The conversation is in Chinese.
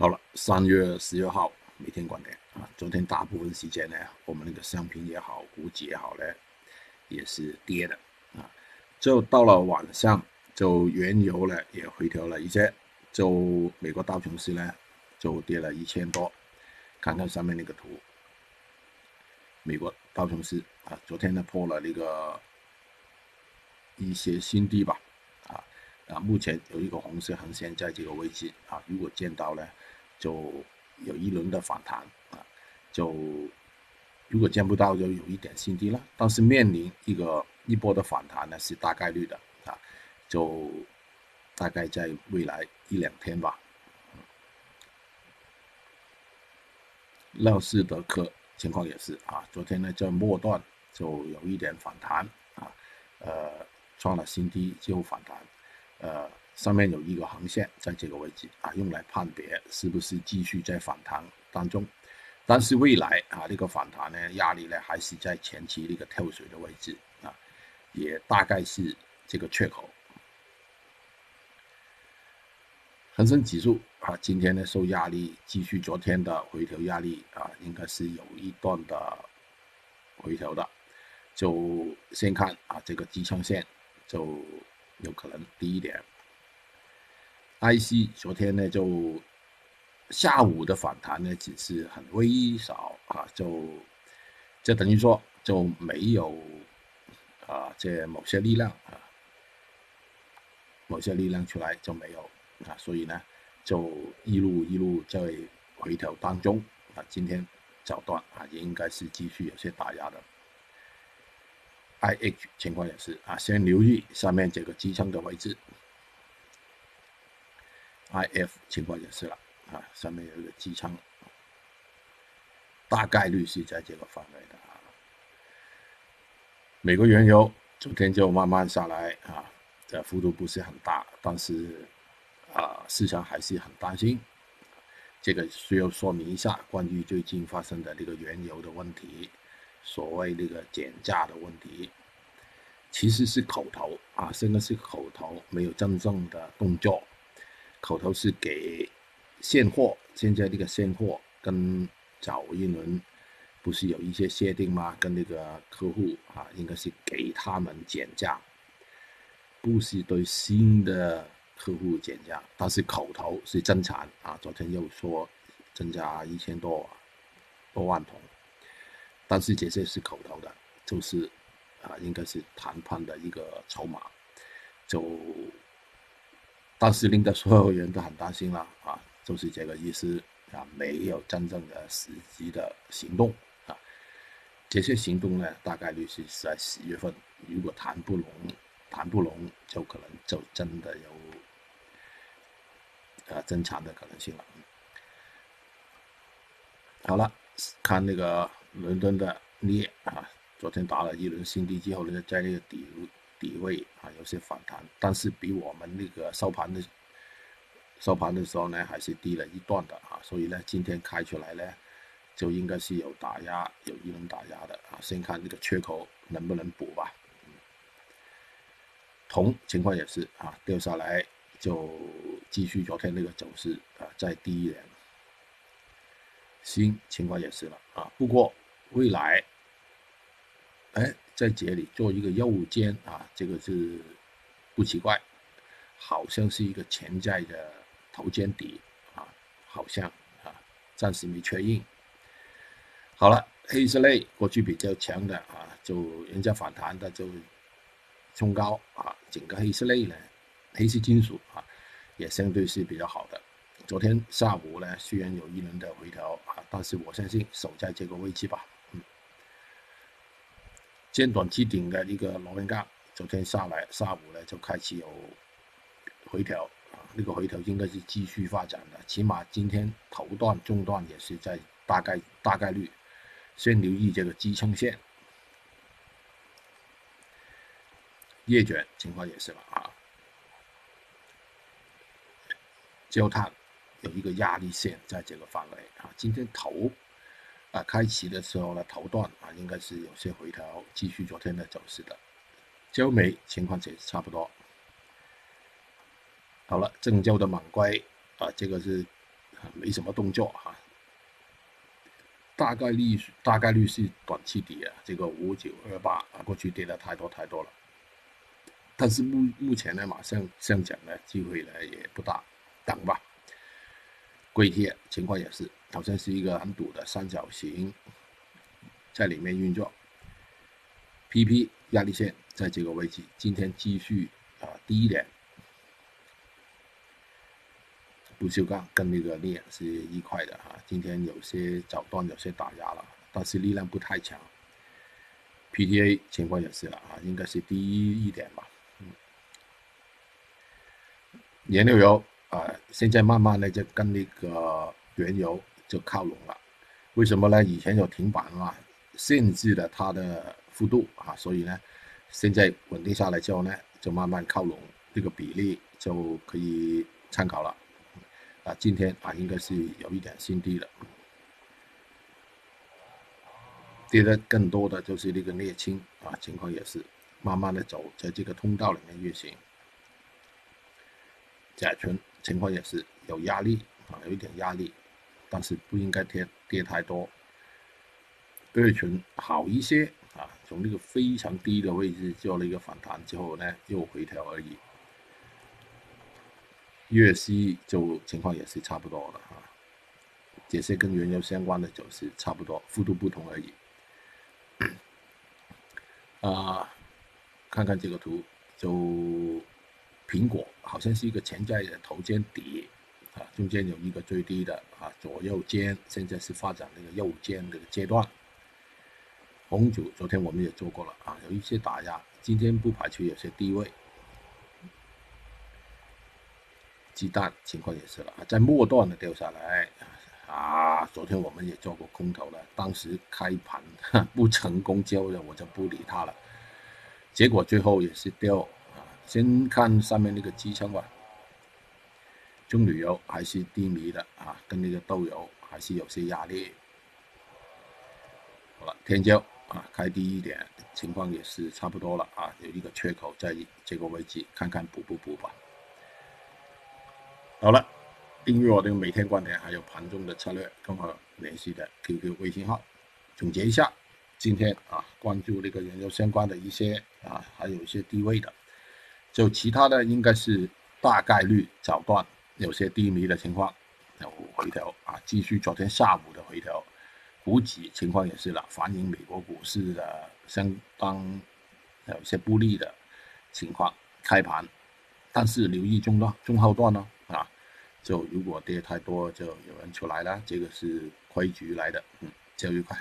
好了，三月十六号每天观点啊，昨天大部分时间呢，我们那个商品也好，股指也好呢，也是跌的啊。就到了晚上，就原油呢也回调了一些，就美国道琼斯呢就跌了一千多。看看上面那个图，美国道琼斯啊，昨天呢破了那个一些新低吧。啊，目前有一个红色横线在这个位置啊，如果见到呢，就有一轮的反弹啊，就如果见不到，就有一点新低了。但是面临一个一波的反弹呢，是大概率的啊，就大概在未来一两天吧。乐视德科情况也是啊，昨天呢在末段就有一点反弹啊，呃，创了新低就反弹。呃，上面有一个横线在这个位置啊，用来判别是不是继续在反弹当中。但是未来啊，这个反弹呢，压力呢还是在前期那个跳水的位置啊，也大概是这个缺口。恒生指数啊，今天呢受压力，继续昨天的回调压力啊，应该是有一段的回调的。就先看啊，这个支撑线就。有可能低一点。IC 昨天呢就下午的反弹呢只是很微少啊，就就等于说就没有啊这某些力量啊，某些力量出来就没有啊，所以呢就一路一路在回调当中啊，今天早段啊也应该是继续有些打压的。I H 情况也是啊，先留意上面这个支撑的位置。I F 情况也是了啊，上面有一个支撑，大概率是在这个范围的啊。美国原油昨天就慢慢下来啊，这幅度不是很大，但是啊，市场还是很担心。这个需要说明一下，关于最近发生的这个原油的问题。所谓那个减价的问题，其实是口头啊，现在是口头，没有真正的动作。口头是给现货，现在这个现货跟早一轮不是有一些限定吗？跟那个客户啊，应该是给他们减价，不是对新的客户减价，但是口头是增产啊。昨天又说增加一千多多万桶。但是这些是口头的，就是啊，应该是谈判的一个筹码，就，但是令到所有人都很担心了啊，就是这个意思啊，没有真正的实际的行动啊，这些行动呢，大概率是在十月份，如果谈不拢，谈不拢，就可能就真的有呃增产的可能性了。好了，看那个。伦敦的镍啊，昨天打了一轮新低之后呢，在那个底底位啊有些反弹，但是比我们那个收盘的收盘的时候呢，还是低了一段的啊，所以呢，今天开出来呢，就应该是有打压，有一轮打压的啊，先看这个缺口能不能补吧。铜情况也是啊，掉下来就继续昨天那个走势啊，再低一点。锌情况也是了啊，不过未来，哎，在这里做一个右肩啊，这个是不奇怪，好像是一个潜在的头肩底啊，好像啊，暂时没确认。好了，黑色类过去比较强的啊，就人家反弹的就冲高啊，整个黑色类呢，黑色金属啊，也相对是比较好的。昨天下午呢，虽然有一轮的回调啊，但是我相信守在这个位置吧。尖短期顶的一个螺纹钢，昨天下来下午呢就开始有回调啊，那个回调应该是继续发展的，起码今天头段、中段也是在大概大概率，先留意这个支撑线。叶卷情况也是了啊，焦炭。有一个压力线在这个范围啊，今天头啊开启的时候呢，头段啊应该是有些回调，继续昨天的走势的。焦煤情况也差不多。好了，郑州的猛硅啊，这个是没什么动作哈，大概率大概率是短期底啊，这个五九二八啊，过去跌的太多太多了，但是目目前呢，马上上涨的机会呢也不大，等吧。硅铁情况也是，好像是一个很堵的三角形，在里面运作。PP 压力线在这个位置，今天继续啊低一点。不锈钢跟那个镍是一块的啊，今天有些早段有些打压了，但是力量不太强。PTA 情况也是了啊，应该是低一点吧。嗯，燃料油啊，现在慢慢的就跟那个原油就靠拢了。为什么呢？以前有停板啊，限制了它的幅度啊，所以呢，现在稳定下来之后呢，就慢慢靠拢，这个比例就可以参考了。啊，今天啊，应该是有一点新低了，跌的更多的就是那个镍氢啊，情况也是慢慢的走在这个通道里面运行。甲醇情况也是有压力啊，有一点压力，但是不应该跌跌太多。对群好一些啊，从那个非常低的位置做了一个反弹之后呢，又回调而已。粤西就情况也是差不多的啊，这些跟原油相关的走势差不多，幅度不同而已。啊，看看这个图，就苹果好像是一个潜在的头肩底啊，中间有一个最低的啊，左右肩现在是发展那个右肩那个阶段。红酒昨天我们也做过了啊，有一些打压，今天不排除有些低位。鸡蛋情况也是了，在末段的掉下来啊！昨天我们也做过空头了，当时开盘不成功之后呢，我就不理它了。结果最后也是掉！先看上面那个支撑吧，棕榈油还是低迷的啊，跟那个豆油还是有些压力。好了，天胶啊，开低一点，情况也是差不多了啊，有一个缺口在这个位置，看看补不补吧。好了，订阅我的每天观点，还有盘中的策略，跟我联系的 QQ 微信号。总结一下，今天啊，关注那个原油相关的一些啊，还有一些低位的，就其他的应该是大概率早段有些低迷的情况，有回调啊，继续昨天下午的回调，股指情况也是了，反映美国股市的相当有些不利的情况开盘，但是留意中段、中后段呢。啊，就如果跌太多，就有人出来了，这个是规矩来的，嗯，交易快。